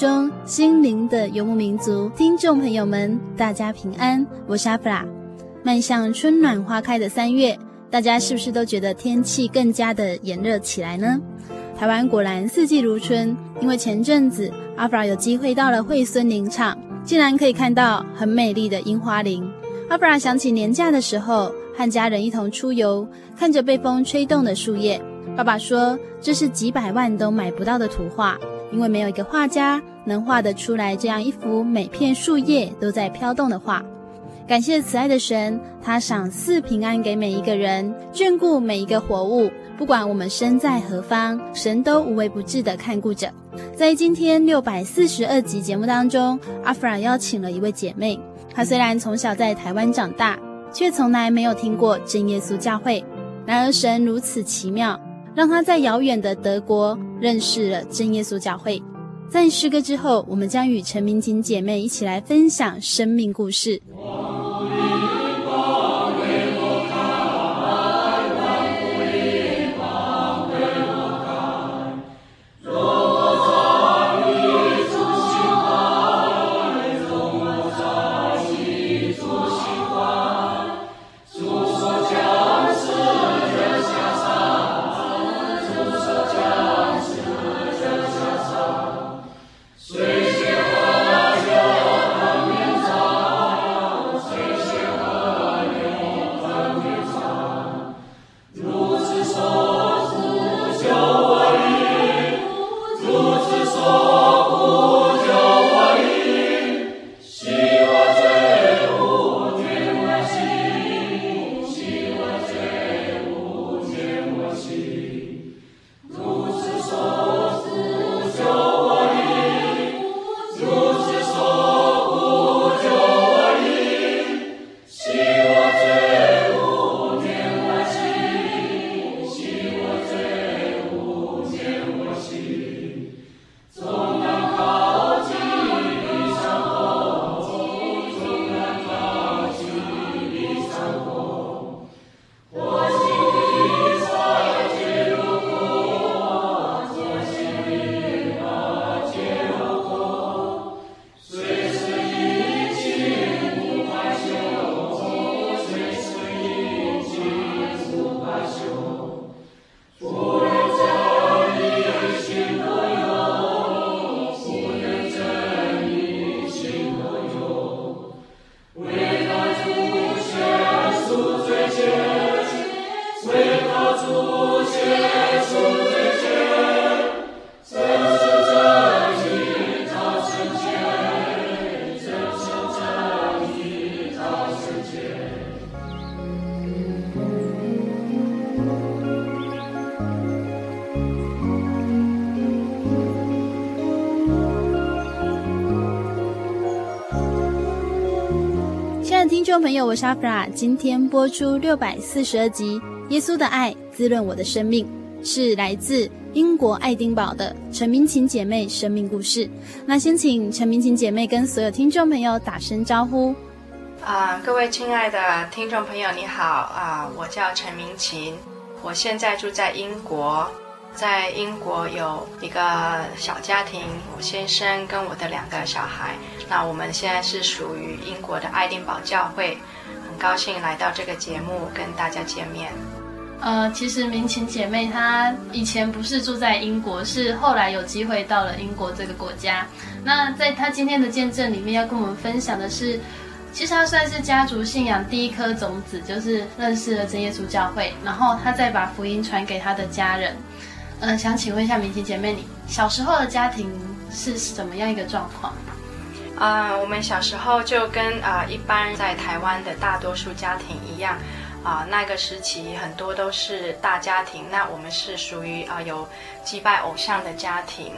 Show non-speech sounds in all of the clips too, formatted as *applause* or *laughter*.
中，心灵的游牧民族，听众朋友们，大家平安，我是阿弗拉。迈向春暖花开的三月，大家是不是都觉得天气更加的炎热起来呢？台湾果然四季如春，因为前阵子阿弗拉有机会到了惠蓀林场，竟然可以看到很美丽的樱花林。阿弗拉想起年假的时候，和家人一同出游，看着被风吹动的树叶，爸爸说这是几百万都买不到的图画。因为没有一个画家能画得出来这样一幅每片树叶都在飘动的画。感谢慈爱的神，他赏赐平安给每一个人，眷顾每一个活物。不管我们身在何方，神都无微不至的看顾着。在今天六百四十二集节目当中，阿弗拉邀请了一位姐妹。她虽然从小在台湾长大，却从来没有听过真耶稣教会。然而神如此奇妙。让她在遥远的德国认识了真耶稣教会。在诗歌之后，我们将与陈明琴姐妹一起来分享生命故事。朋友，我是阿弗拉。今天播出六百四十二集《耶稣的爱滋润我的生命》，是来自英国爱丁堡的陈明琴姐妹生命故事。那先请陈明琴姐妹跟所有听众朋友打声招呼。啊、各位亲爱的听众朋友，你好啊、我叫陈明琴，我现在住在英国，在英国有一个小家庭，我先生跟我的两个小孩。那我们现在是属于英国的爱丁堡教会，很高兴来到这个节目跟大家见面。呃，其实明琴姐妹她以前不是住在英国，是后来有机会到了英国这个国家。那在她今天的见证里面，要跟我们分享的是。其实她算是家族信仰第一颗种子，就是认识了真耶稣教会，然后她再把福音传给她的家人。呃，想请问一下明琴姐妹，你小时候的家庭是什么样一个状况？啊、呃，我们小时候就跟啊、呃、一般在台湾的大多数家庭一样，啊、呃，那个时期很多都是大家庭，那我们是属于啊、呃、有祭拜偶像的家庭。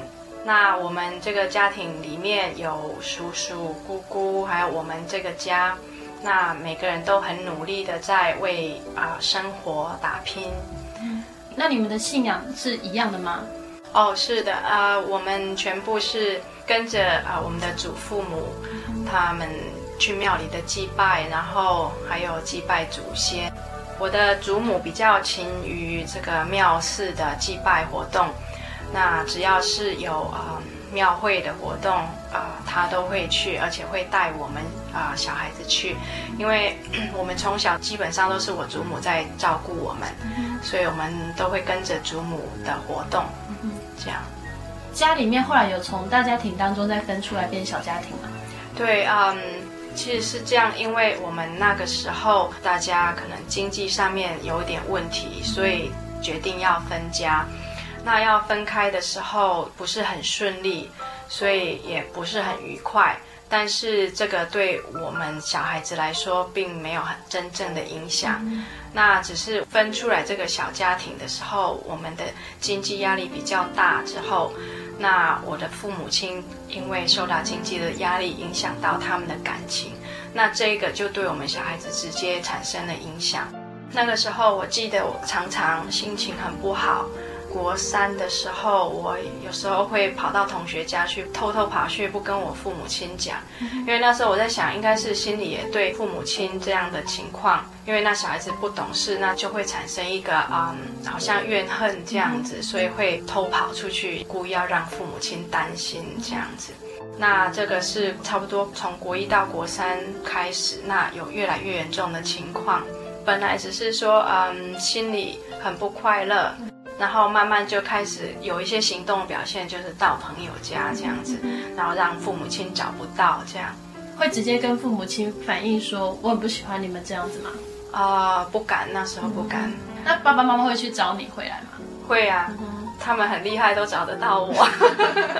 那我们这个家庭里面有叔叔、姑姑，还有我们这个家，那每个人都很努力的在为啊、呃、生活打拼。嗯，那你们的信仰是一样的吗？哦，是的，啊、呃，我们全部是跟着啊、我们的祖父母，他们去庙里的祭拜，然后还有祭拜祖先。我的祖母比较勤于这个庙寺的祭拜活动。那只要是有啊、庙会的活动啊、呃，他都会去，而且会带我们啊、小孩子去，因为我们从小基本上都是我祖母在照顾我们，所以我们都会跟着祖母的活动，这样。家里面后来有从大家庭当中再分出来变小家庭吗？对，嗯，其实是这样，因为我们那个时候大家可能经济上面有一点问题，所以决定要分家。那要分开的时候不是很顺利，所以也不是很愉快。但是这个对我们小孩子来说，并没有很真正的影响。嗯、那只是分出来这个小家庭的时候，我们的经济压力比较大之后，那我的父母亲因为受到经济的压力，影响到他们的感情，那这个就对我们小孩子直接产生了影响。那个时候，我记得我常常心情很不好。国三的时候，我有时候会跑到同学家去，偷偷跑去，不跟我父母亲讲，因为那时候我在想，应该是心里也对父母亲这样的情况，因为那小孩子不懂事，那就会产生一个嗯，好像怨恨这样子，所以会偷跑出去，故意要让父母亲担心这样子。那这个是差不多从国一到国三开始，那有越来越严重的情况。本来只是说嗯，心里很不快乐。然后慢慢就开始有一些行动表现，就是到朋友家这样子，然后让父母亲找不到这样，会直接跟父母亲反映说我很不喜欢你们这样子吗？啊、呃，不敢，那时候不敢。嗯、那爸爸妈妈会去找你回来吗？会啊，嗯、他们很厉害，都找得到我。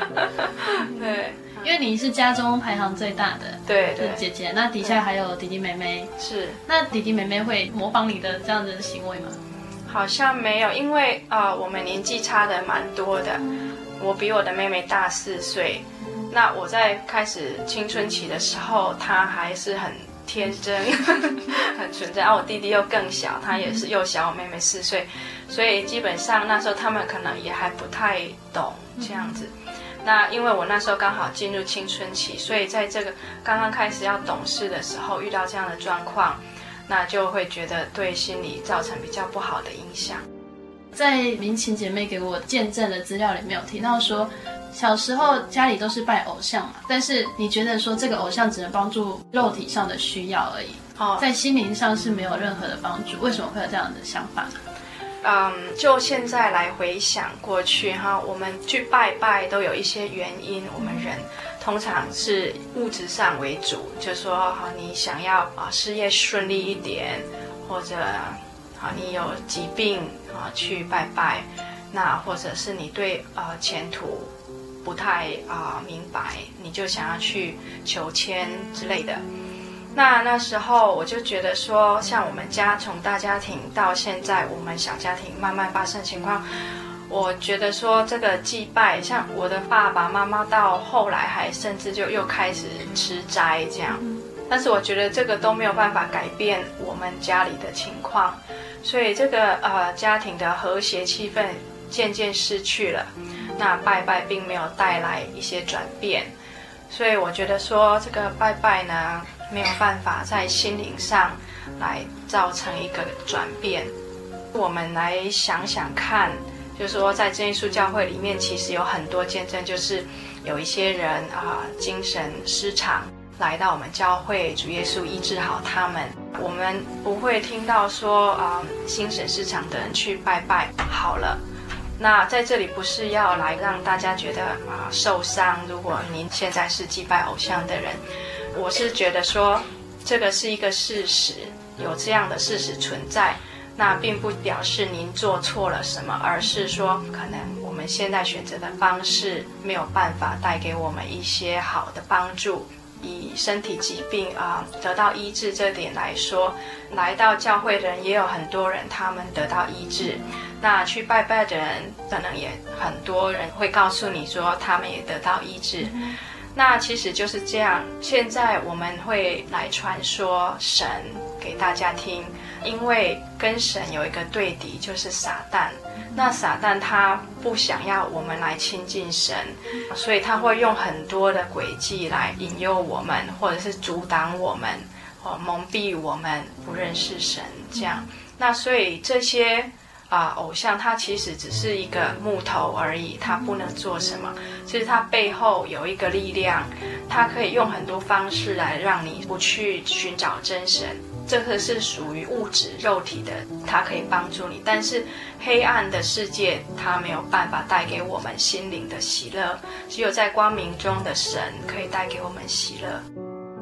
*laughs* 对，因为你是家中排行最大的，对对，姐姐，那底下还有弟弟妹妹，是。那弟弟妹妹会模仿你的这样子的行为吗？好像没有，因为呃，我们年纪差的蛮多的。我比我的妹妹大四岁，那我在开始青春期的时候，她还是很天真、*laughs* 很纯真。而、啊、我弟弟又更小，他也是又小我妹妹四岁，所以基本上那时候他们可能也还不太懂这样子。那因为我那时候刚好进入青春期，所以在这个刚刚开始要懂事的时候，遇到这样的状况。那就会觉得对心理造成比较不好的影响。在明琴姐妹给我见证的资料里面有提到说，小时候家里都是拜偶像嘛，但是你觉得说这个偶像只能帮助肉体上的需要而已，哦，在心灵上是没有任何的帮助。为什么会有这样的想法呢？嗯，就现在来回想过去哈，我们去拜拜都有一些原因，我们人。通常是物质上为主，就说好你想要啊事业顺利一点，或者啊你有疾病啊去拜拜，那或者是你对呃前途不太啊明白，你就想要去求签之类的。那那时候我就觉得说，像我们家从大家庭到现在我们小家庭慢慢发生情况。我觉得说这个祭拜，像我的爸爸妈妈到后来还甚至就又开始吃斋这样，但是我觉得这个都没有办法改变我们家里的情况，所以这个呃家庭的和谐气氛渐渐失去了。那拜拜并没有带来一些转变，所以我觉得说这个拜拜呢，没有办法在心灵上来造成一个转变。我们来想想看，就是说在真耶稣教会里面，其实有很多见证，就是有一些人啊、精神失常来到我们教会，主耶稣医治好他们。我们不会听到说啊、呃，精神失常的人去拜拜好了。那在这里不是要来让大家觉得啊、受伤。如果您现在是祭拜偶像的人，我是觉得说这个是一个事实，有这样的事实存在。那并不表示您做错了什么，而是说可能我们现在选择的方式没有办法带给我们一些好的帮助。以身体疾病啊、呃、得到医治这点来说，来到教会的人也有很多人，他们得到医治。那去拜拜的人，可能也很多人会告诉你说，他们也得到医治。那其实就是这样。现在我们会来传说神给大家听，因为跟神有一个对敌，就是撒旦。那撒旦他不想要我们来亲近神，所以他会用很多的诡计来引诱我们，或者是阻挡我们，哦蒙蔽我们不认识神。这样，那所以这些。啊，偶像它其实只是一个木头而已，它不能做什么。其实它背后有一个力量，它可以用很多方式来让你不去寻找真神。这个是属于物质肉体的，它可以帮助你。但是黑暗的世界，它没有办法带给我们心灵的喜乐。只有在光明中的神可以带给我们喜乐。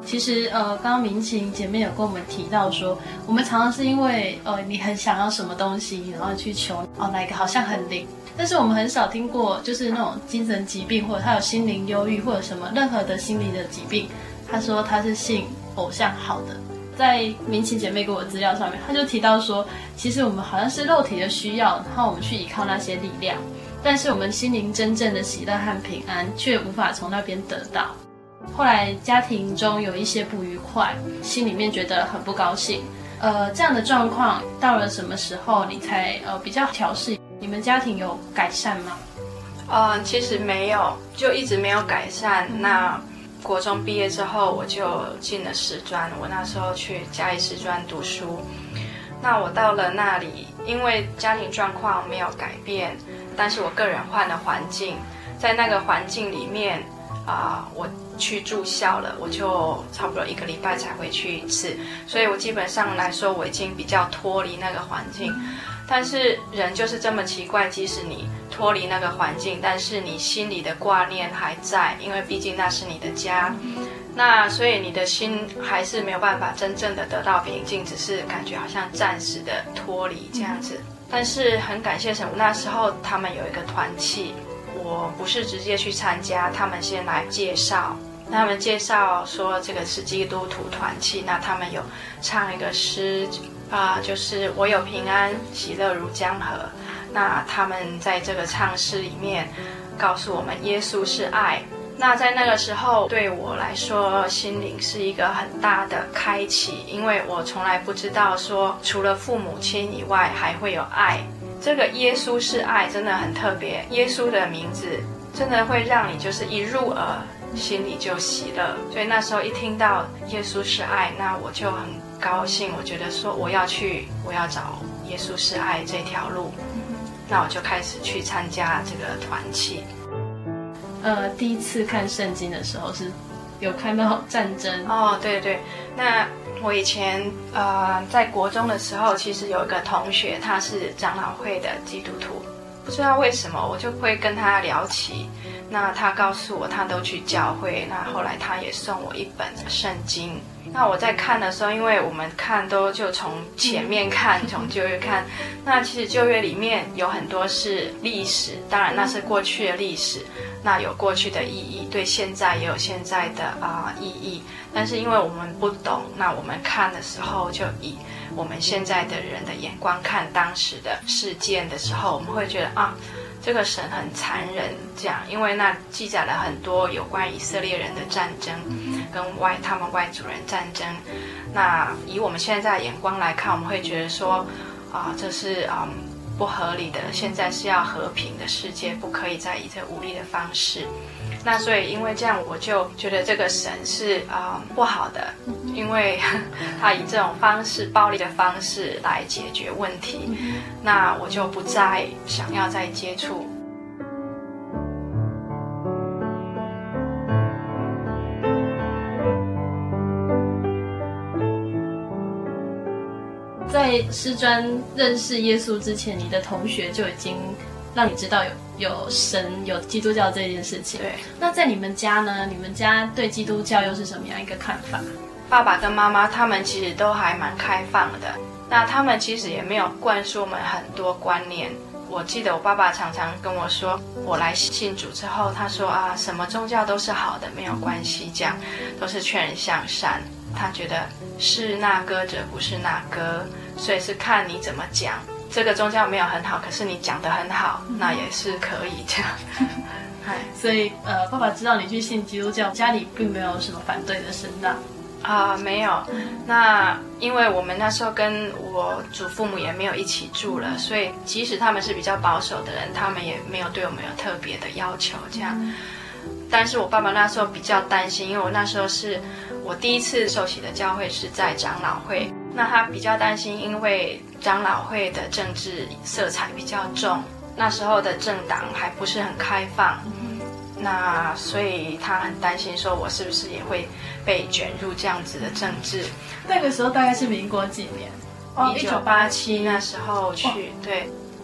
其实，呃，刚刚明晴姐妹有跟我们提到说，我们常常是因为，呃，你很想要什么东西，然后去求，哦，哪个好像很灵，但是我们很少听过，就是那种精神疾病，或者他有心灵忧郁，或者什么任何的心理的疾病，他说他是信偶像好的。在明琴姐妹给我资料上面，她就提到说，其实我们好像是肉体的需要，然后我们去依靠那些力量，但是我们心灵真正的喜乐和平安，却无法从那边得到。后来家庭中有一些不愉快，心里面觉得很不高兴。呃，这样的状况到了什么时候你才呃比较调试？你们家庭有改善吗？呃，其实没有，就一直没有改善。那国中毕业之后，我就进了师专。我那时候去嘉义师专读书。那我到了那里，因为家庭状况没有改变，但是我个人换了环境，在那个环境里面啊、我。去住校了，我就差不多一个礼拜才回去一次，所以我基本上来说，我已经比较脱离那个环境。但是人就是这么奇怪，即使你脱离那个环境，但是你心里的挂念还在，因为毕竟那是你的家。那所以你的心还是没有办法真正的得到平静，只是感觉好像暂时的脱离这样子。但是很感谢神，那时候他们有一个团契，我不是直接去参加，他们先来介绍。他们介绍说这个是基督徒团契，那他们有唱一个诗啊、就是我有平安，喜乐如江河。那他们在这个唱诗里面告诉我们，耶稣是爱。那在那个时候，对我来说，心灵是一个很大的开启，因为我从来不知道说，除了父母亲以外，还会有爱。这个耶稣是爱，真的很特别。耶稣的名字真的会让你就是一入耳。心里就喜乐，所以那时候一听到耶稣是爱，那我就很高兴。我觉得说我要去，我要找耶稣是爱这条路，那我就开始去参加这个团契。呃，第一次看圣经的时候是有看到战争哦，对对。那我以前呃在国中的时候，其实有一个同学，他是长老会的基督徒。不知道为什么，我就会跟他聊起。那他告诉我，他都去教会。那后来他也送我一本圣经。那我在看的时候，因为我们看都就从前面看，从旧约看。那其实旧约里面有很多是历史，当然那是过去的历史，那有过去的意义，对现在也有现在的啊、意义。但是因为我们不懂，那我们看的时候就以。我们现在的人的眼光看当时的事件的时候，我们会觉得啊，这个神很残忍，这样，因为那记载了很多有关以色列人的战争，跟外他们外族人战争。那以我们现在的眼光来看，我们会觉得说，啊，这是啊不合理的，现在是要和平的世界，不可以再以这武力的方式。那所以因为这样，我就觉得这个神是啊、呃、不好的，因为 *laughs* 他以这种方式、暴力的方式来解决问题，那我就不再想要再接触。在师专认识耶稣之前，你的同学就已经让你知道有有神、有基督教这件事情。对。那在你们家呢？你们家对基督教又是什么样一个看法？爸爸跟妈妈他们其实都还蛮开放的。那他们其实也没有灌输我们很多观念。我记得我爸爸常常跟我说，我来信主之后，他说啊，什么宗教都是好的，没有关系，这样都是劝人向善。他觉得是那歌者不是那歌。所以是看你怎么讲，这个宗教没有很好，可是你讲的很好，那也是可以这样。*laughs* 嗨，所以呃，爸爸知道你去信基督教，家里并没有什么反对的声浪啊，没有。那因为我们那时候跟我祖父母也没有一起住了，所以即使他们是比较保守的人，他们也没有对我们有特别的要求这样。但是我爸爸那时候比较担心，因为我那时候是我第一次受洗的教会是在长老会。那他比较担心，因为长老会的政治色彩比较重，那时候的政党还不是很开放，那所以他很担心，说我是不是也会被卷入这样子的政治。那个时候大概是民国几年？哦一九八七那时候去，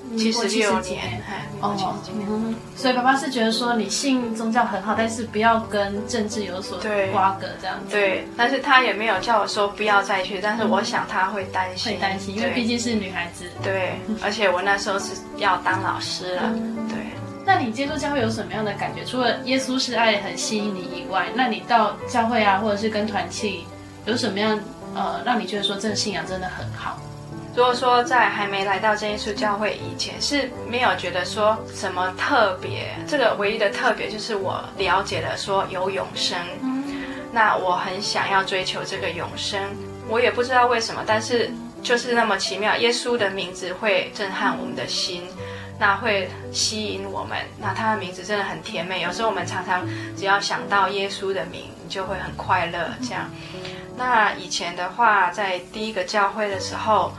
哦、对。七十六年，哦，嗯，所以爸爸是觉得说你信宗教很好，但是不要跟政治有所瓜葛这样子。对，但是他也没有叫我说不要再去，但是我想他会担心，会担心，因为毕竟是女孩子。对，*laughs* 而且我那时候是要当老师了。对，那你接触教会有什么样的感觉？除了耶稣是爱很吸引你以外，那你到教会啊，或者是跟团契，有什么样呃，让你觉得说这个信仰真的很好？如果说在还没来到真耶稣教会以前，是没有觉得说什么特别。这个唯一的特别就是我了解了说有永生，那我很想要追求这个永生。我也不知道为什么，但是就是那么奇妙。耶稣的名字会震撼我们的心，那会吸引我们。那他的名字真的很甜美。有时候我们常常只要想到耶稣的名，你就会很快乐。这样。那以前的话，在第一个教会的时候。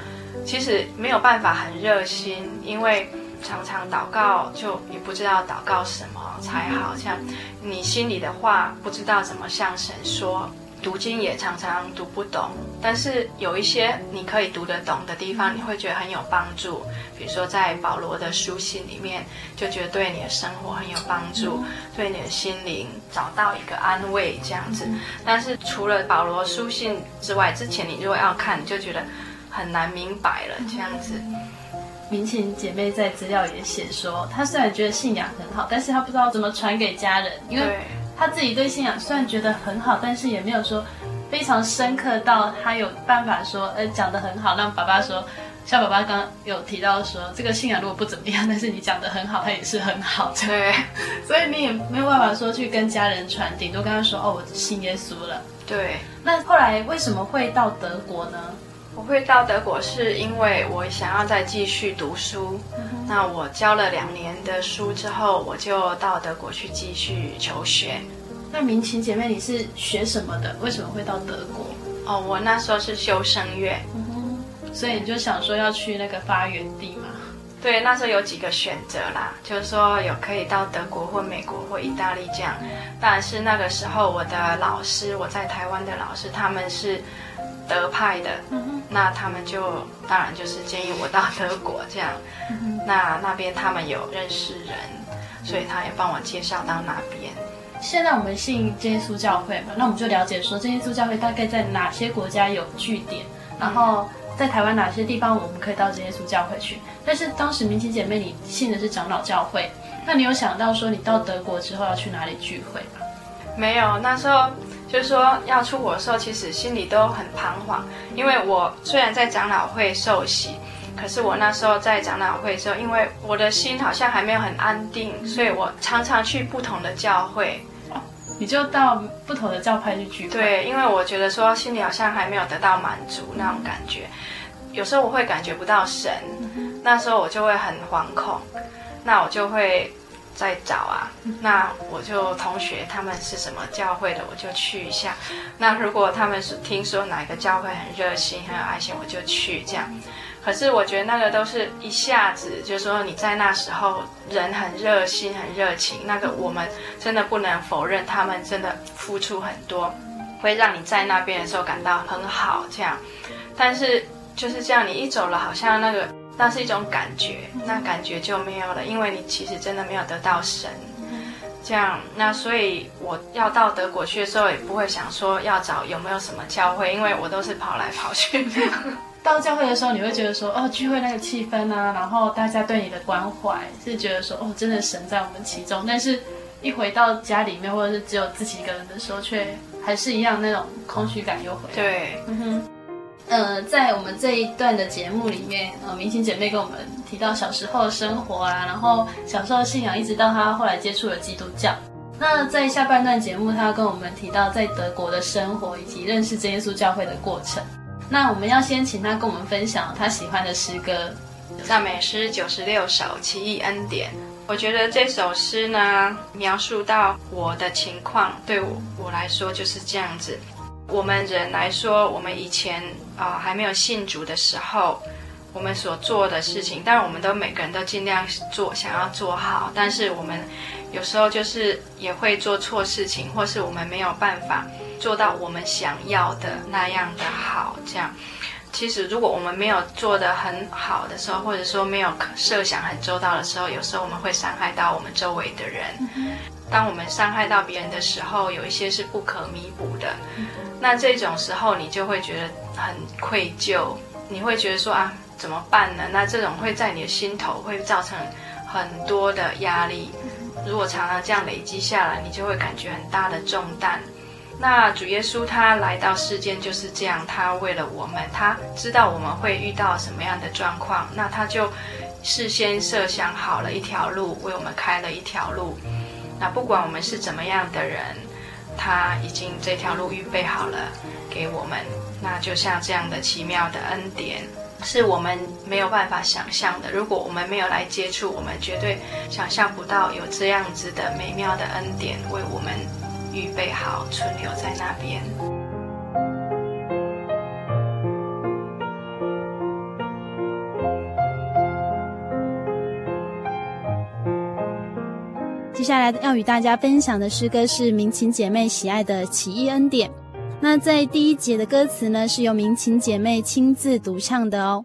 其实没有办法很热心，因为常常祷告就也不知道祷告什么才好，像你心里的话不知道怎么向神说，读经也常常读不懂。但是有一些你可以读得懂的地方，你会觉得很有帮助。比如说在保罗的书信里面，就觉得对你的生活很有帮助，对你的心灵找到一个安慰这样子。但是除了保罗书信之外，之前你如果要看，你就觉得。很难明白了，这样子。明琴姐妹在资料也写说，她虽然觉得信仰很好，但是她不知道怎么传给家人，因为她自己对信仰虽然觉得很好，但是也没有说非常深刻到她有办法说，呃，讲得很好，让爸爸说，像爸爸刚刚有提到说，这个信仰如果不怎么样，但是你讲得很好，他也是很好的，*laughs* 对，所以你也没有办法说去跟家人传，顶多跟他说，哦，我信耶稣了。对，那后来为什么会到德国呢？我会到德国是因为我想要再继续读书。嗯、那我教了两年的书之后，我就到德国去继续求学。那明琴姐妹，你是学什么的？为什么会到德国？哦，我那时候是修声乐，嗯，所以你就想说要去那个发源地嘛？对，那时候有几个选择啦，就是说有可以到德国或美国或意大利这样。但是那个时候我的老师，我在台湾的老师，他们是。德派的，那他们就当然就是建议我到德国这样，那那边他们有认识人，所以他也帮我介绍到那边。现在我们信耶稣教会嘛，那我们就了解说真耶稣教会大概在哪些国家有据点，然后在台湾哪些地方我们可以到真耶稣教会去。但是当时明琴姐妹你信的是长老教会，那你有想到说你到德国之后要去哪里聚会吗？没有，那时候。就是说要出国的时候，其实心里都很彷徨，因为我虽然在长老会受洗，可是我那时候在长老会的时候，因为我的心好像还没有很安定，所以我常常去不同的教会。你就到不同的教派去聚会？对，因为我觉得说心里好像还没有得到满足那种感觉，有时候我会感觉不到神。那时候我就会很惶恐，那我就会在找啊，那我就同学他们是什么教会的，我就去一下。那如果他们是听说哪个教会很热心、很有爱心，我就去这样。可是我觉得那个都是一下子，就是说你在那时候人很热心、很热情，那个我们真的不能否认，他们真的付出很多，会让你在那边的时候感到很好这样。但是就是这样，你一走了，好像那个那是一种感觉，那感觉就没有了，因为你其实真的没有得到神。这样，那所以我要到德国去的时候，也不会想说要找有没有什么教会，因为我都是跑来跑去。*laughs* 到教会的时候，你会觉得说，哦，聚会那个气氛啊，然后大家对你的关怀，是觉得说，哦，真的神在我们其中。但是，一回到家里面，或者是只有自己一个人的时候，却还是一样那种空虚感又回来。对，嗯哼。呃，在我们这一段的节目里面，呃，明星姐妹跟我们提到小时候的生活啊，然后小时候的信仰，一直到她后来接触了基督教。那在下半段节目，她要跟我们提到在德国的生活以及认识真耶稣教会的过程。那我们要先请她跟我们分享她喜欢的诗歌《赞美诗九十六首奇异恩典》。我觉得这首诗呢，描述到我的情况，对我我来说就是这样子。我们人来说，我们以前啊、还没有信主的时候，我们所做的事情，当然我们都每个人都尽量做，想要做好，但是我们有时候就是也会做错事情，或是我们没有办法做到我们想要的那样的好。这样，其实如果我们没有做得很好的时候，或者说没有设想很周到的时候，有时候我们会伤害到我们周围的人。当我们伤害到别人的时候，有一些是不可弥补的。那这种时候，你就会觉得很愧疚，你会觉得说啊，怎么办呢？那这种会在你的心头会造成很多的压力。如果常常这样累积下来，你就会感觉很大的重担。那主耶稣他来到世间就是这样，他为了我们，他知道我们会遇到什么样的状况，那他就事先设想好了一条路，为我们开了一条路。那不管我们是怎么样的人。他已经这条路预备好了给我们，那就像这样的奇妙的恩典，是我们没有办法想象的。如果我们没有来接触，我们绝对想象不到有这样子的美妙的恩典为我们预备好，存留在那边。接下来要与大家分享的诗歌是明琴姐妹喜爱的《奇异恩典》。那在第一节的歌词呢，是由明琴姐妹亲自独唱的哦。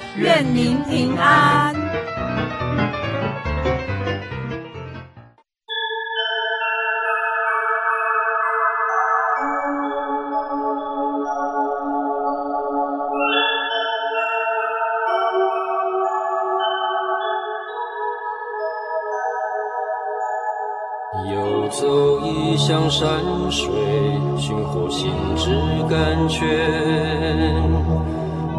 愿您平安。游走异乡山水，寻获心之甘泉。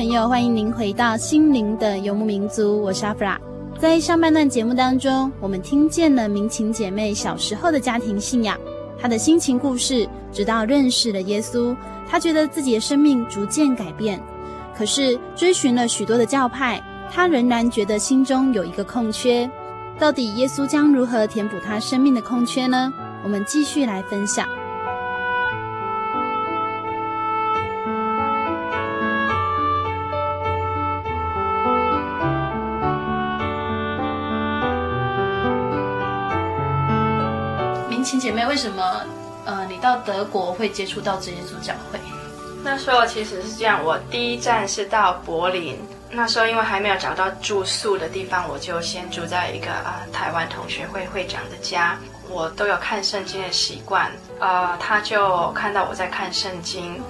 朋友，欢迎您回到心灵的游牧民族，我是阿弗拉。在上半段节目当中，我们听见了明琴姐妹小时候的家庭信仰，她的心情故事，直到认识了耶稣，她觉得自己的生命逐渐改变。可是追寻了许多的教派，她仍然觉得心中有一个空缺。到底耶稣将如何填补她生命的空缺呢？我们继续来分享。为什么呃，你到德国会接触到这些主教会？那时候其实是这样，我第一站是到柏林。那时候因为还没有找到住宿的地方，我就先住在一个啊、台湾同学会会长的家。我都有看圣经的习惯，呃，他就看到我在看圣经。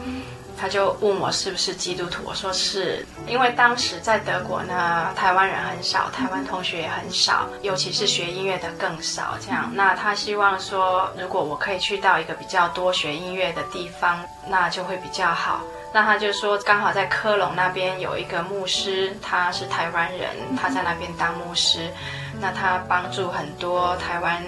他就问我是不是基督徒，我说是，因为当时在德国呢，台湾人很少，台湾同学也很少，尤其是学音乐的更少。这样，那他希望说，如果我可以去到一个比较多学音乐的地方，那就会比较好。那他就说，刚好在科隆那边有一个牧师，他是台湾人，他在那边当牧师，那他帮助很多台湾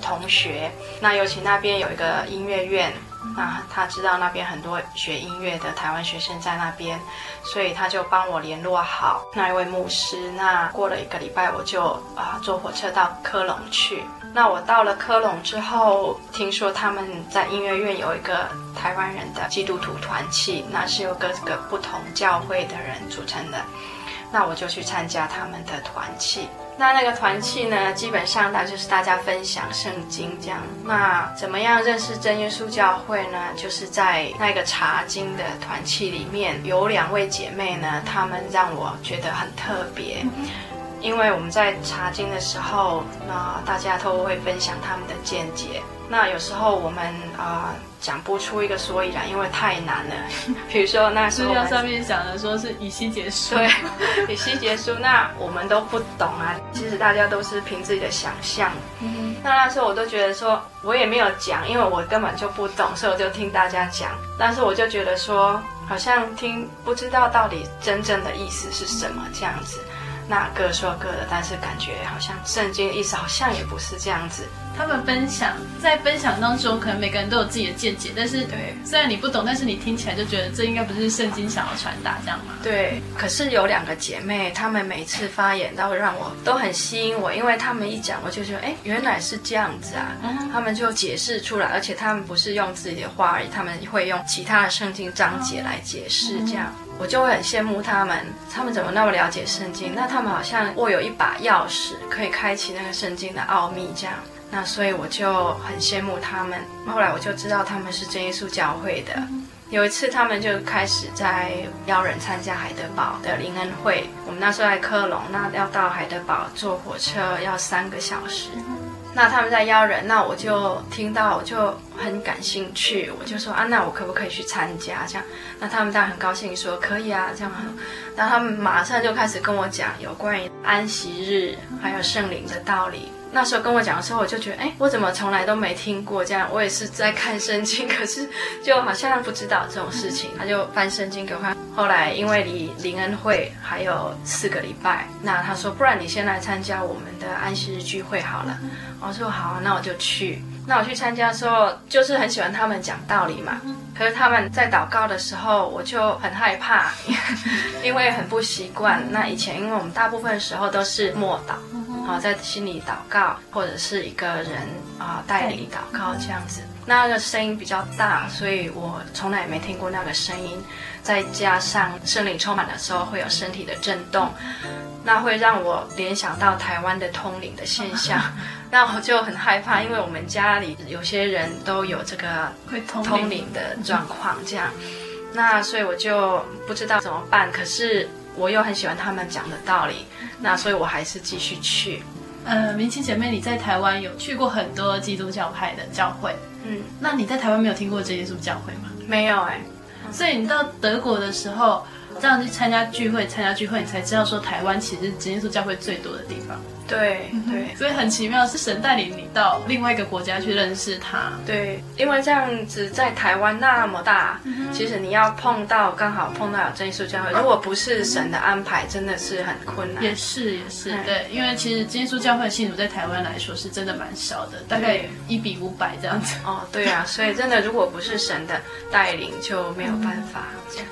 同学，那尤其那边有一个音乐院。那他知道那边很多学音乐的台湾学生在那边，所以他就帮我联络好那一位牧师。那过了一个礼拜，我就啊、坐火车到科隆去。那我到了科隆之后，听说他们在音乐院有一个台湾人的基督徒团契，那是由各个不同教会的人组成的。那我就去参加他们的团契。那那个团契呢，基本上它就是大家分享圣经这样。那怎么样认识真耶稣教会呢？就是在那个查经的团契里面，有两位姐妹呢，她们让我觉得很特别。因为我们在查经的时候，那大家都会分享他们的见解。那有时候我们啊、呃、讲不出一个所以然，因为太难了。*laughs* 比如说那时候，资料上面讲的说是以西结束，对，*laughs* 以西结束，那我们都不懂啊。其实大家都是凭自己的想象。嗯，那那时候我都觉得说，我也没有讲，因为我根本就不懂，所以我就听大家讲。但是我就觉得说，好像听不知道到底真正的意思是什么这样子。那各说各的，但是感觉好像圣经的意思好像也不是这样子。他们分享，在分享当中，可能每个人都有自己的见解，但是对，虽然你不懂，但是你听起来就觉得这应该不是圣经想要传达这样吗？对。可是有两个姐妹，她们每次发言都让我都很吸引我，因为她们一讲，我就觉得哎，原来是这样子啊。嗯。她们就解释出来，而且她们不是用自己的话而已，她们会用其他的圣经章节来解释，这样。嗯我就会很羡慕他们，他们怎么那么了解圣经？那他们好像握有一把钥匙，可以开启那个圣经的奥秘，这样。那所以我就很羡慕他们。后来我就知道他们是真耶稣教会的。有一次，他们就开始在邀人参加海德堡的灵恩会。我们那时候在科隆，那要到海德堡坐火车要三个小时。那他们在邀人，那我就听到，我就很感兴趣，我就说啊，那我可不可以去参加？这样，那他们当然很高兴，说可以啊，这样。然后他们马上就开始跟我讲有关于安息日还有圣灵的道理。那时候跟我讲的时候，我就觉得，哎，我怎么从来都没听过这样？我也是在看圣经，可是就好像不知道这种事情。他就翻圣经给我看。后来因为离灵恩会还有四个礼拜，那他说，不然你先来参加我们的安息日聚会好了。我说好，那我就去。那我去参加的时候，就是很喜欢他们讲道理嘛。可是他们在祷告的时候，我就很害怕，因为很不习惯。那以前因为我们大部分时候都是默祷。啊，在心里祷告，或者是一个人啊代理祷告这样子，那个声音比较大，所以我从来也没听过那个声音。再加上圣灵充满的时候，会有身体的震动，那会让我联想到台湾的通灵的现象，*laughs* 那我就很害怕，因为我们家里有些人都有这个会通灵的状况，这样，那所以我就不知道怎么办。可是我又很喜欢他们讲的道理。那所以，我还是继续去。呃，明青姐妹，你在台湾有去过很多基督教派的教会，嗯，那你在台湾没有听过这耶稣教会吗？没有哎、欸，所以你到德国的时候，这样去参加聚会，参加聚会，你才知道说台湾其实是真耶稣教会最多的地方。对对，所以很奇妙，是神带领你到另外一个国家去认识他。对，因为这样子在台湾那么大，嗯、其实你要碰到刚好碰到有真耶稣教会，如果不是神的安排，真的是很困难。也是也是，对，因为其实真耶稣教会的信徒在台湾来说是真的蛮少的，大概一比五百这样子。哦，对啊，所以真的如果不是神的带领，就没有办法。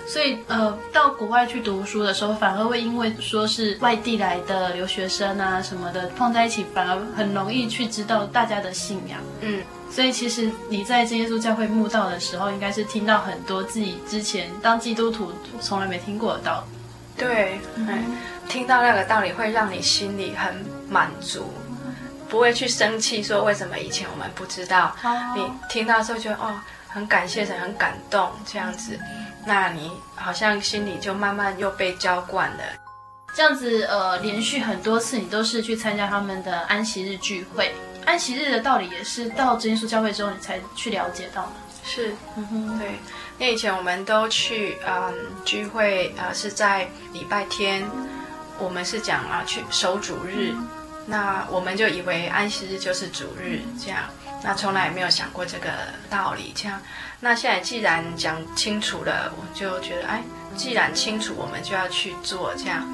所以呃，到国外去读书的时候，反而会因为说是外地来的留学生啊什么。的碰在一起，反而很容易去知道大家的信仰。嗯，所以其实你在真耶稣教会慕道的时候，应该是听到很多自己之前当基督徒从来没听过的道理。对，嗯，听到那个道理会让你心里很满足，不会去生气，说为什么以前我们不知道。哦，你听到之后觉得哦，很感谢神，很感动这样子，那你好像心里就慢慢又被浇灌了。这样子，呃，连续很多次，你都是去参加他们的安息日聚会。安息日的道理也是到真耶稣教会之后，你才去了解到吗？是，嗯哼，对。那以前我们都去，嗯，聚会，呃，是在礼拜天，我们是讲啊，去守主日，那我们就以为安息日就是主日，这样，那从来也没有想过这个道理，这样。那现在既然讲清楚了，我就觉得，哎，既然清楚，我们就要去做，这样。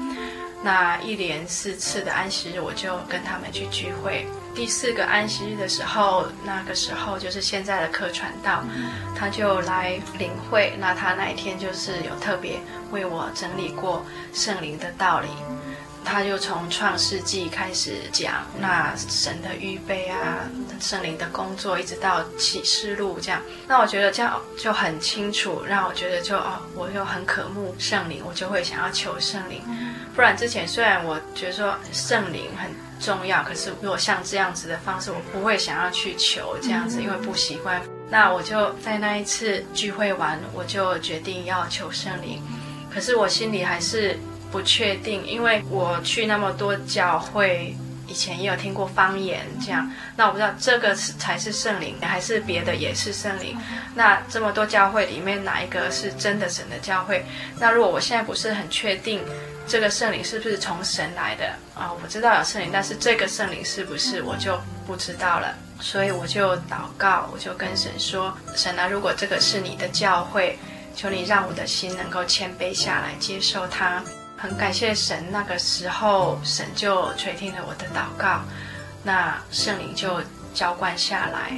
那一连四次的安息日，我就跟他们去聚会。第四个安息日的时候，那个时候就是现在的客传道，他就来领会。那他那一天就是有特别为我整理过圣灵的道理。他就从创世纪开始讲，那神的预备啊，圣灵的工作，一直到启示录这样。那我觉得这样就很清楚，让我觉得就哦，我又很渴慕圣灵，我就会想要求圣灵。不然之前虽然我觉得说圣灵很重要，可是如果像这样子的方式，我不会想要去求这样子，因为不习惯。那我就在那一次聚会完，我就决定要求圣灵。可是我心里还是不确定，因为我去那么多教会。以前也有听过方言这样，那我不知道这个是才是圣灵，还是别的也是圣灵。那这么多教会里面哪一个是真的神的教会？那如果我现在不是很确定这个圣灵是不是从神来的啊？我知道有圣灵，但是这个圣灵是不是我就不知道了。所以我就祷告，我就跟神说：神啊，如果这个是你的教会，求你让我的心能够谦卑下来，接受它。很感谢神，那个时候神就垂听了我的祷告，那圣灵就浇灌下来。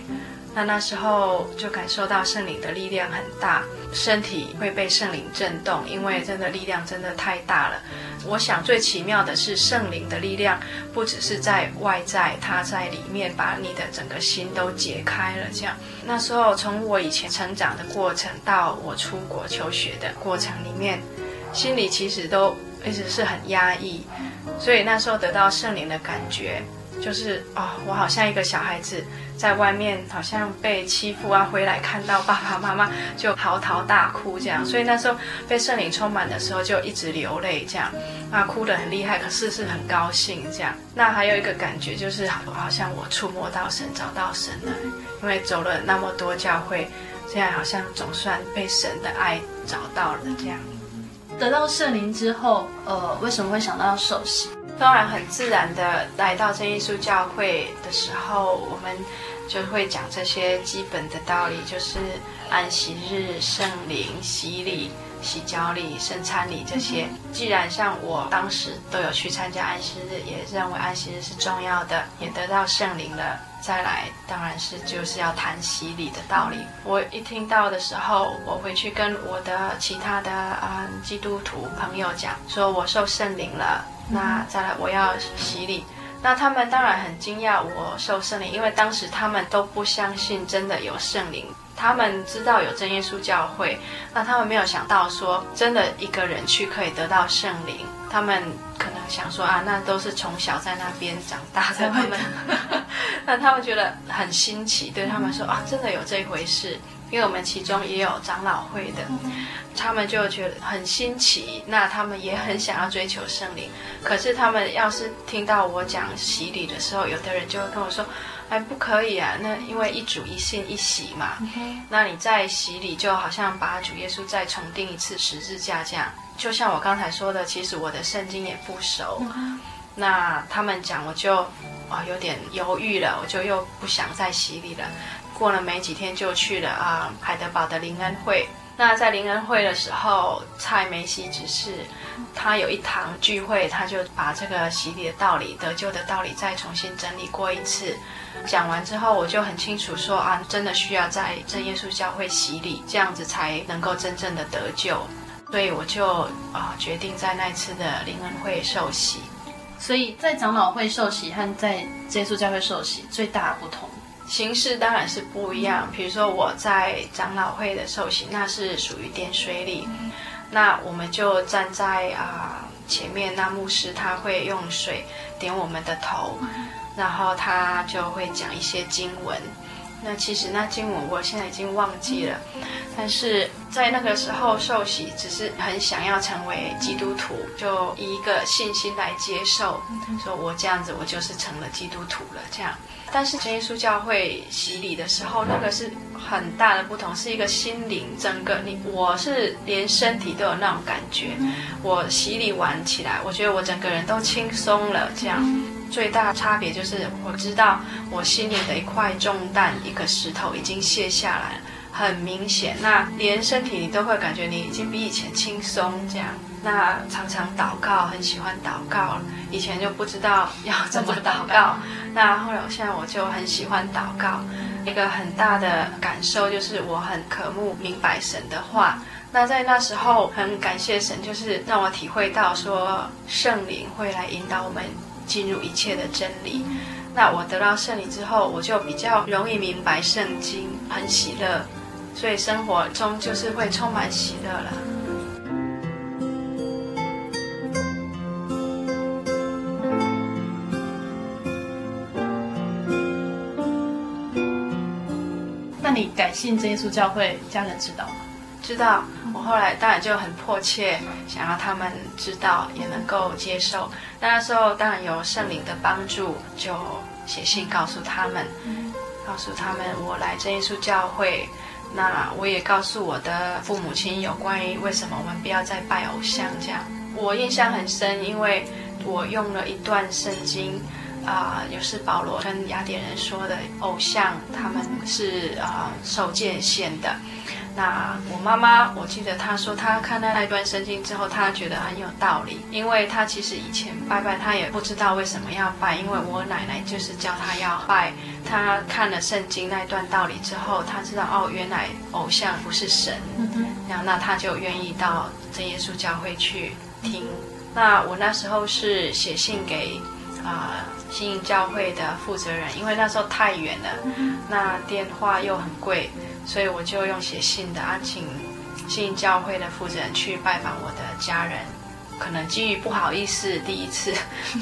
那那时候就感受到圣灵的力量很大，身体会被圣灵震动，因为真的力量真的太大了。我想最奇妙的是圣灵的力量，不只是在外在，它在里面把你的整个心都解开了。这样，那时候从我以前成长的过程到我出国求学的过程里面，心里其实都。一直是很压抑，所以那时候得到圣灵的感觉，就是哦，我好像一个小孩子在外面，好像被欺负啊，回来看到爸爸妈妈就嚎啕大哭这样。所以那时候被圣灵充满的时候，就一直流泪这样，啊，哭得很厉害，可是是很高兴这样。那还有一个感觉就是，好像我触摸到神，找到神了，因为走了那么多教会，现在好像总算被神的爱找到了这样。得到圣灵之后，呃，为什么会想到要受洗？当然，很自然的来到真耶稣教会的时候，我们就会讲这些基本的道理，就是安息日、圣灵、洗礼、洗脚礼、圣餐礼这些。既然像我当时都有去参加安息日，也认为安息日是重要的，也得到圣灵了。再来，当然是就是要谈洗礼的道理。我一听到的时候，我回去跟我的其他的啊、嗯、基督徒朋友讲，说我受圣灵了。那再来，我要洗礼。那他们当然很惊讶我受圣灵，因为当时他们都不相信真的有圣灵。他们知道有真耶稣教会，那他们没有想到说真的一个人去可以得到圣灵。他们可能想说啊，那都是从小在那边长大的，他们 *laughs* *laughs* 那他们觉得很新奇，对他们说啊，真的有这回事。因为我们其中也有长老会的，他们就觉得很新奇，那他们也很想要追求圣灵。可是他们要是听到我讲洗礼的时候，有的人就会跟我说：“哎，不可以啊，那因为一主一信一洗嘛，那你在洗礼就好像把主耶稣再重定一次十字架这样。就像我刚才说的，其实我的圣经也不熟，那他们讲我就啊有点犹豫了，我就又不想再洗礼了。”过了没几天就去了啊，海德堡的灵恩会。那在灵恩会的时候，蔡梅西只是他有一堂聚会，他就把这个洗礼的道理、得救的道理再重新整理过一次。讲完之后，我就很清楚说啊，真的需要在真耶稣教会洗礼，这样子才能够真正的得救。所以我就啊决定在那次的灵恩会受洗。所以在长老会受洗和在真耶稣教会受洗最大的不同。形式当然是不一样。比如说我在长老会的受洗，那是属于点水礼，那我们就站在啊、呃、前面，那牧师他会用水点我们的头，然后他就会讲一些经文。那其实那经文我现在已经忘记了，但是在那个时候受洗，只是很想要成为基督徒，就以一个信心来接受，说我这样子我就是成了基督徒了这样。但是真耶稣教会洗礼的时候，那个是很大的不同，是一个心灵整个你，我是连身体都有那种感觉。我洗礼完起来，我觉得我整个人都轻松了。这样最大的差别就是，我知道我心里的一块重担，一个石头已经卸下来了，很明显。那连身体你都会感觉你已经比以前轻松。这样，那常常祷告，很喜欢祷告，以前就不知道要怎么祷告。那后来，我现在我就很喜欢祷告。一个很大的感受就是，我很渴慕明白神的话。那在那时候，很感谢神，就是让我体会到说，圣灵会来引导我们进入一切的真理。那我得到胜利之后我就比较容易明白圣经很喜乐。所以生活中就是会充满喜乐了那你感信这一次教会家人知道吗？知道。我后来当然就很迫切想要他们知道，也能够接受。那时候当然有圣灵的帮助，就写信告诉他们，告诉他们我来真耶稣教会。那我也告诉我的父母亲有关于为什么我们不要再拜偶像这样。我印象很深，因为我用了一段圣经。啊、呃，也是保罗跟雅典人说的，偶像他们是啊、受界限的。那我妈妈，我记得她说，她看到那段圣经之后，她觉得很有道理，因为她其实以前拜拜，她也不知道为什么要拜，因为我奶奶就是叫她要拜。她看了圣经那段道理之后，她知道哦，原来偶像不是神，然后那她就愿意到真耶稣教会去听。那我那时候是写信给。啊、呃，新营教会的负责人，因为那时候太远了，那电话又很贵，所以我就用写信的啊，请信教会的负责人去拜访我的家人。可能基于不好意思，第一次，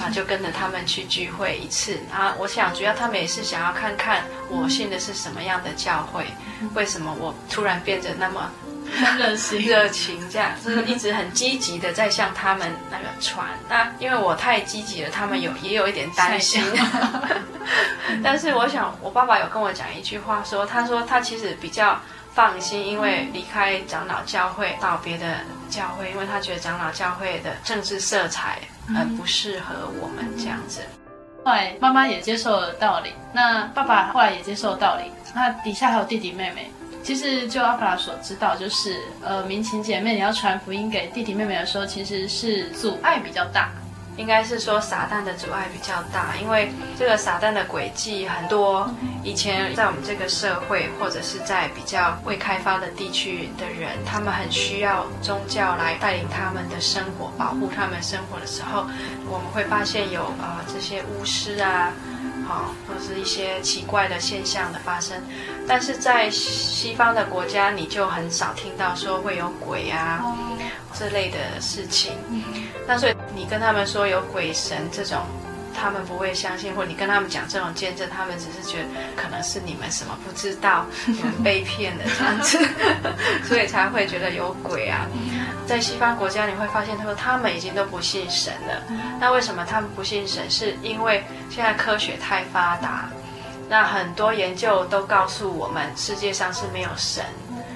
啊就跟着他们去聚会一次。*laughs* 啊，我想主要他们也是想要看看我信的是什么样的教会，为什么我突然变得那么。*laughs* 热情，热情，这样就是一直很积极的在向他们那个传。那因为我太积极了，他们有也有一点担心。*laughs* 但是我想，我爸爸有跟我讲一句话说，说他说他其实比较放心，因为离开长老教会到别的教会，因为他觉得长老教会的政治色彩很不适合我们这样子。后来妈妈也接受了道理，那爸爸后来也接受了道理，那底下还有弟弟妹妹。其实就阿弗拉所知道，就是呃，民情姐妹，你要传福音给弟弟妹妹的时候，其实是阻碍比较大，应该是说撒旦的阻碍比较大，因为这个撒旦的诡计很多。以前在我们这个社会，或者是在比较未开发的地区的人，他们很需要宗教来带领他们的生活，保护他们生活的时候，我们会发现有啊、这些巫师啊。好，或是一些奇怪的现象的发生，但是在西方的国家，你就很少听到说会有鬼啊这类的事情。那所以你跟他们说有鬼神这种。他们不会相信，或你跟他们讲这种见证，他们只是觉得可能是你们什么不知道，你们被骗的这样子，*laughs* 所以才会觉得有鬼啊。在西方国家，你会发现，他说他们已经都不信神了。那为什么他们不信神？是因为现在科学太发达，那很多研究都告诉我们，世界上是没有神。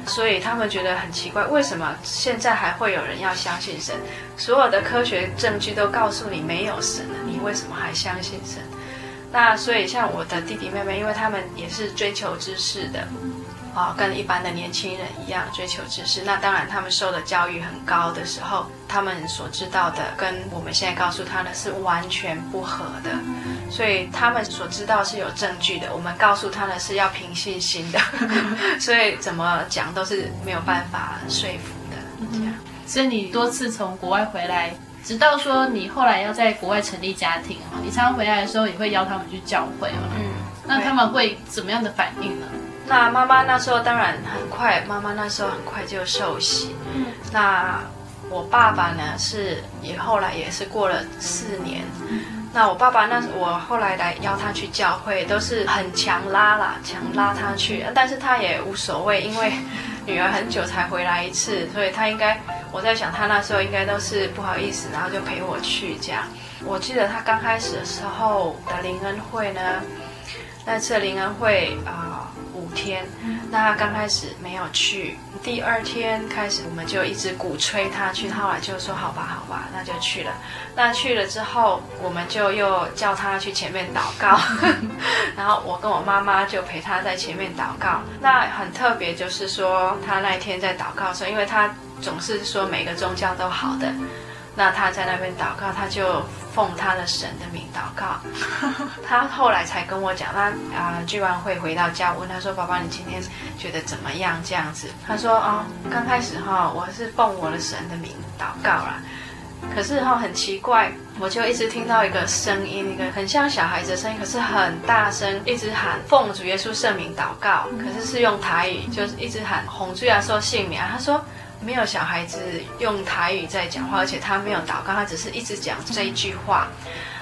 所以他们觉得很奇怪，为什么现在还会有人要相信神？所有的科学证据都告诉你没有神了，你为什么还相信神？那所以像我的弟弟妹妹，因为他们也是追求知识的。啊，跟一般的年轻人一样追求知识。那当然，他们受的教育很高的时候，他们所知道的跟我们现在告诉他的是完全不合的。所以他们所知道是有证据的，我们告诉他的是要凭信心的。*laughs* 所以怎么讲都是没有办法说服的。这样。所以你多次从国外回来，直到说你后来要在国外成立家庭啊，你常常回来的时候也会邀他们去教会啊。嗯。那他们会怎么样的反应呢？那妈妈那时候当然很快，妈妈那时候很快就受洗。嗯，那我爸爸呢是也后来也是过了四年。嗯，那我爸爸那我后来来邀他去教会，都是很强拉啦，强拉他去，但是他也无所谓，因为女儿很久才回来一次，所以他应该我在想他那时候应该都是不好意思，然后就陪我去这样。我记得他刚开始的时候的灵恩会呢，那次灵恩会啊。呃天，那他刚开始没有去，第二天开始我们就一直鼓吹他去，他后来就说好吧，好吧，那就去了。那去了之后，我们就又叫他去前面祷告，*laughs* 然后我跟我妈妈就陪他在前面祷告。那很特别，就是说他那一天在祷告的时候，因为他总是说每个宗教都好的，那他在那边祷告，他就。奉他的神的名祷告，*laughs* 他后来才跟我讲，他啊聚完会回到家，问他说：“爸爸，你今天觉得怎么样？”这样子，他说：“哦，刚开始哈，我是奉我的神的名祷告啦，可是哈很奇怪，我就一直听到一个声音，一个很像小孩子的声音，可是很大声，一直喊奉主耶稣圣名祷告，可是是用台语，就是一直喊洪主啊，说姓名啊，他说。”没有小孩子用台语在讲话，而且他没有祷告，他只是一直讲这一句话。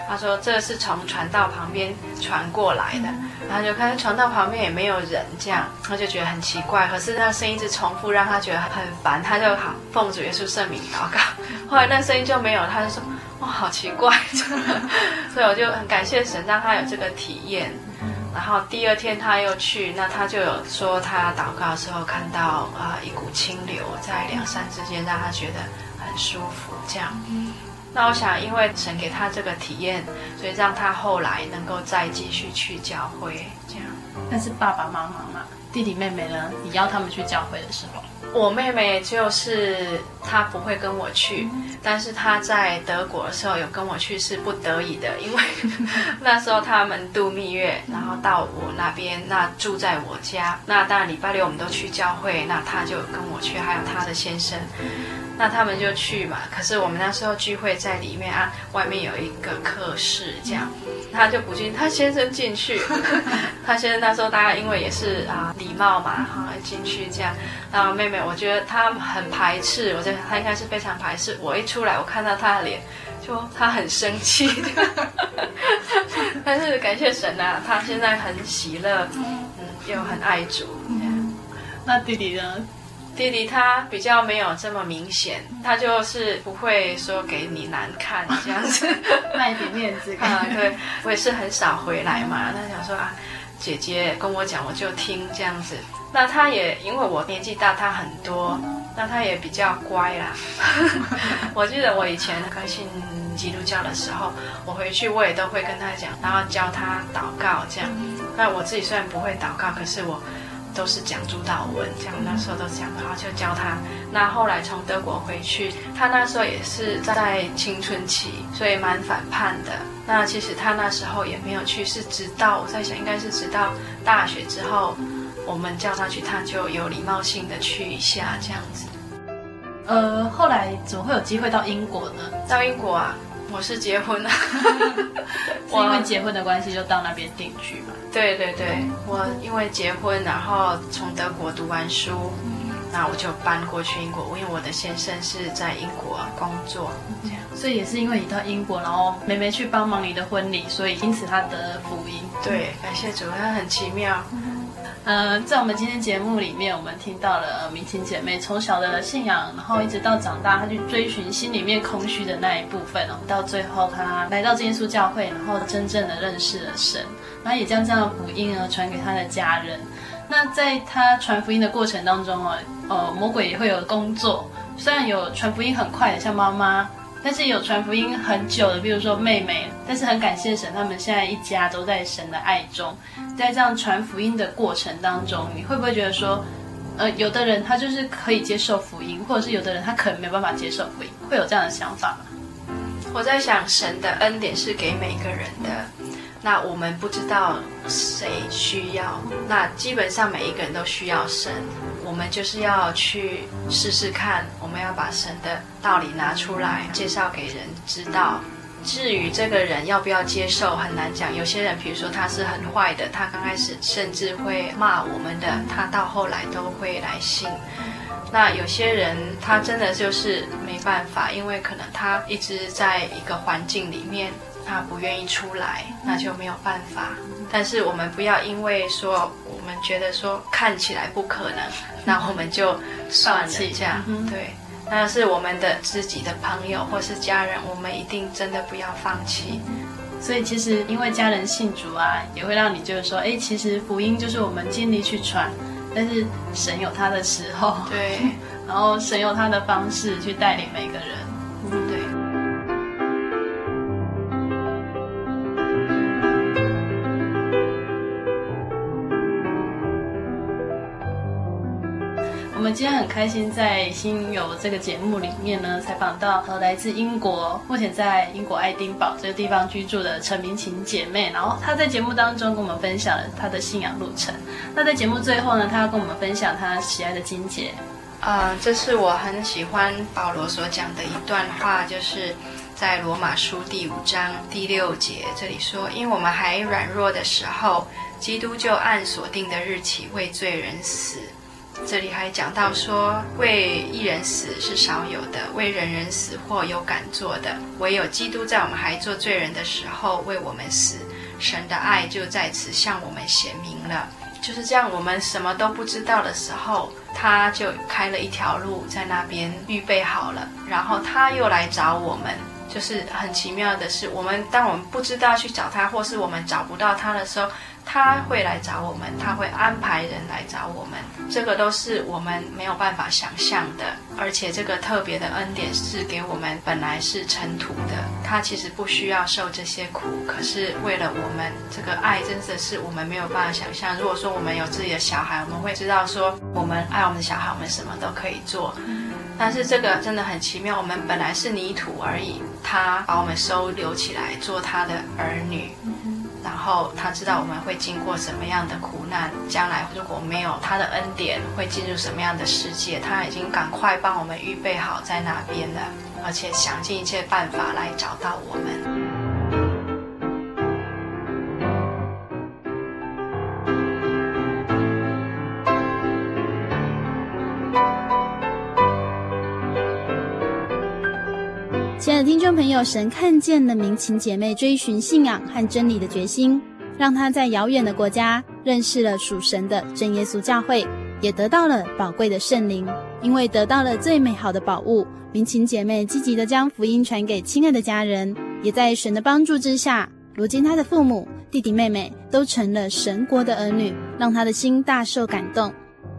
他说这是从传道旁边传过来的，然后就看传道旁边也没有人，这样他就觉得很奇怪。可是那声音一直重复，让他觉得很烦，他就好奉主耶稣圣名祷告。后来那声音就没有，他就说哇，好奇怪，*laughs* 所以我就很感谢神让他有这个体验。然后第二天他又去，那他就有说他祷告的时候看到啊、呃、一股清流在两山之间，让他觉得很舒服，这样。那我想，因为神给他这个体验，所以让他后来能够再继续去教会，这样。但是爸爸妈妈嘛，弟弟妹妹呢？你邀他们去教会的时候，我妹妹就是她不会跟我去，但是她在德国的时候有跟我去，是不得已的，因为 *laughs* 那时候他们度蜜月，然后到我那边，那住在我家。那当然礼拜六我们都去教会，那她就跟我去，还有她的先生。那他们就去嘛，可是我们那时候聚会在里面啊，外面有一个客室，这样，他就不进，他先生进去，*laughs* 他先生那时候大概因为也是啊礼貌嘛，哈进去这样，然后妹妹我觉得他很排斥，我觉得他应该是非常排斥，我一出来我看到他的脸，就他很生气，*laughs* 但是感谢神啊，他现在很喜乐，嗯，又很爱主，那弟弟呢？弟弟他比较没有这么明显，他就是不会说给你难看这样子，*laughs* 卖点面子 *laughs* 啊。对，我也是很少回来嘛。他想说啊，姐姐跟我讲，我就听这样子。那他也因为我年纪大他很多，那他也比较乖啦。*laughs* 我记得我以前刚信基督教的时候，我回去我也都会跟他讲，然后教他祷告这样。那我自己虽然不会祷告，可是我。都是讲主祷文，这样那时候都讲，然后就教他。那后来从德国回去，他那时候也是在青春期，所以蛮反叛的。那其实他那时候也没有去，是直到我在想，应该是直到大学之后，我们叫他去，他就有礼貌性的去一下这样子。呃，后来怎么会有机会到英国呢？到英国啊，我是结婚了，*laughs* 是因为结婚的关系就到那边定居嘛。对对对，我因为结婚，然后从德国读完书，那我就搬过去英国。因为我的先生是在英国工作，这样，所以也是因为你到英国，然后妹妹去帮忙你的婚礼，所以因此她得福音。对，感谢主，他很奇妙。呃，在我们今天节目里面，我们听到了明晴姐妹从小的信仰，然后一直到长大，她去追寻心里面空虚的那一部分，到最后她来到耶稣教会，然后真正的认识了神。然后也将这样的福音呢传给她的家人。那在她传福音的过程当中哦，呃，魔鬼也会有工作。虽然有传福音很快的，像妈妈，但是有传福音很久的，比如说妹妹。但是很感谢神，他们现在一家都在神的爱中。在这样传福音的过程当中，你会不会觉得说，呃，有的人他就是可以接受福音，或者是有的人他可能没有办法接受福音，会有这样的想法吗？我在想，神的恩典是给每个人的。那我们不知道谁需要，那基本上每一个人都需要神，我们就是要去试试看，我们要把神的道理拿出来介绍给人知道。至于这个人要不要接受，很难讲。有些人，比如说他是很坏的，他刚开始甚至会骂我们的，他到后来都会来信。那有些人他真的就是没办法，因为可能他一直在一个环境里面。他不愿意出来，那就没有办法。但是我们不要因为说我们觉得说看起来不可能，*laughs* 那我们就算了这样。对，那是我们的自己的朋友或是家人，我们一定真的不要放弃。所以其实因为家人信主啊，也会让你就是说，哎，其实福音就是我们尽力去传，但是神有他的时候，对，*laughs* 然后神有他的方式去带领每个人，们今天很开心，在心游这个节目里面呢，采访到呃来自英国，目前在英国爱丁堡这个地方居住的陈明琴姐妹。然后她在节目当中跟我们分享了她的信仰路程。那在节目最后呢，她要跟我们分享她喜爱的经节。呃，这是我很喜欢保罗所讲的一段话，就是在罗马书第五章第六节这里说：“因为我们还软弱的时候，基督就按所定的日期为罪人死。”这里还讲到说，为一人死是少有的，为人人死或有敢做的，唯有基督在我们还做罪人的时候为我们死，神的爱就在此向我们显明了。就是这样，我们什么都不知道的时候，他就开了一条路在那边预备好了，然后他又来找我们。就是很奇妙的是，我们当我们不知道去找他，或是我们找不到他的时候。他会来找我们，他会安排人来找我们，这个都是我们没有办法想象的。而且这个特别的恩典是给我们本来是尘土的，他其实不需要受这些苦，可是为了我们，这个爱真的是我们没有办法想象。如果说我们有自己的小孩，我们会知道说我们爱我们的小孩，我们什么都可以做。但是这个真的很奇妙，我们本来是泥土而已，他把我们收留起来做他的儿女。然后他知道我们会经过什么样的苦难，将来如果没有他的恩典，会进入什么样的世界？他已经赶快帮我们预备好在哪边了，而且想尽一切办法来找到我们。亲爱的听众朋友，神看见了明勤姐妹追寻信仰和真理的决心，让她在遥远的国家认识了属神的真耶稣教会，也得到了宝贵的圣灵。因为得到了最美好的宝物，明勤姐妹积极地将福音传给亲爱的家人，也在神的帮助之下，如今她的父母、弟弟妹妹都成了神国的儿女，让她的心大受感动。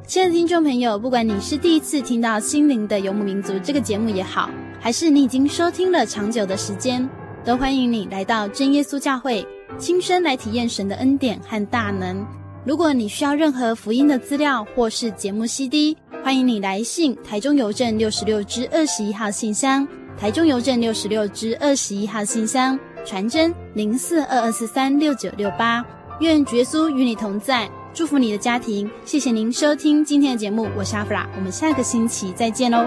亲爱的听众朋友，不管你是第一次听到《心灵的游牧民族》这个节目也好，还是你已经收听了长久的时间，都欢迎你来到真耶稣教会，亲身来体验神的恩典和大能。如果你需要任何福音的资料或是节目 CD，欢迎你来信台中邮政六十六支二十一号信箱，台中邮政六十六支二十一号信箱，传真零四二二四三六九六八。愿耶稣与你同在，祝福你的家庭。谢谢您收听今天的节目，我是阿弗拉，我们下个星期再见喽。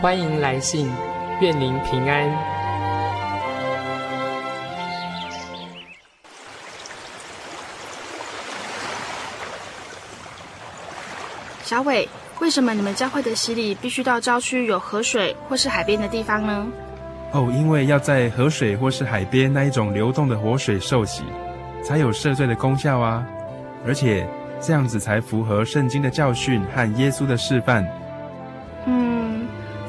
欢迎来信，愿您平安。小伟，为什么你们教会的洗礼必须到郊区有河水或是海边的地方呢？哦，因为要在河水或是海边那一种流动的活水受洗，才有赦罪的功效啊！而且这样子才符合圣经的教训和耶稣的示范。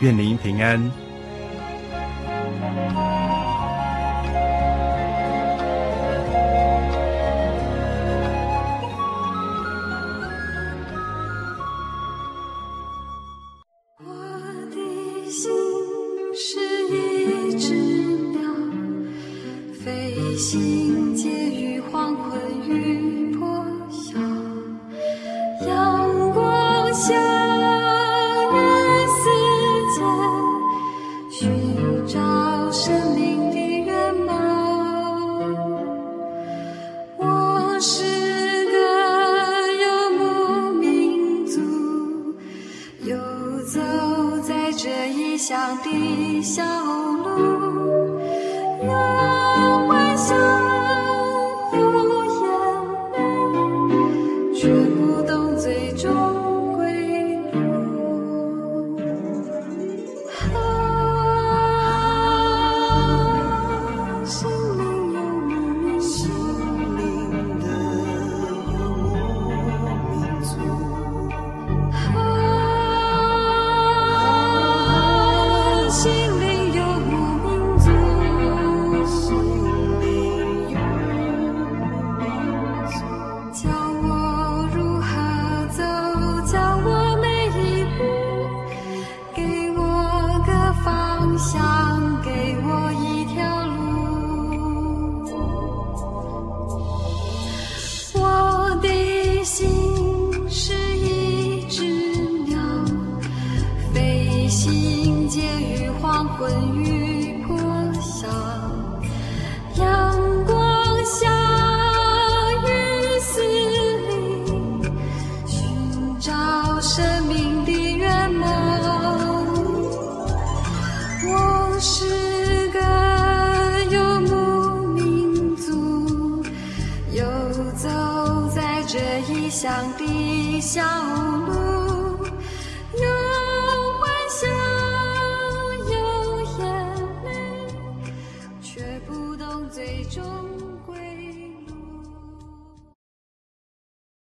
愿您平安。的小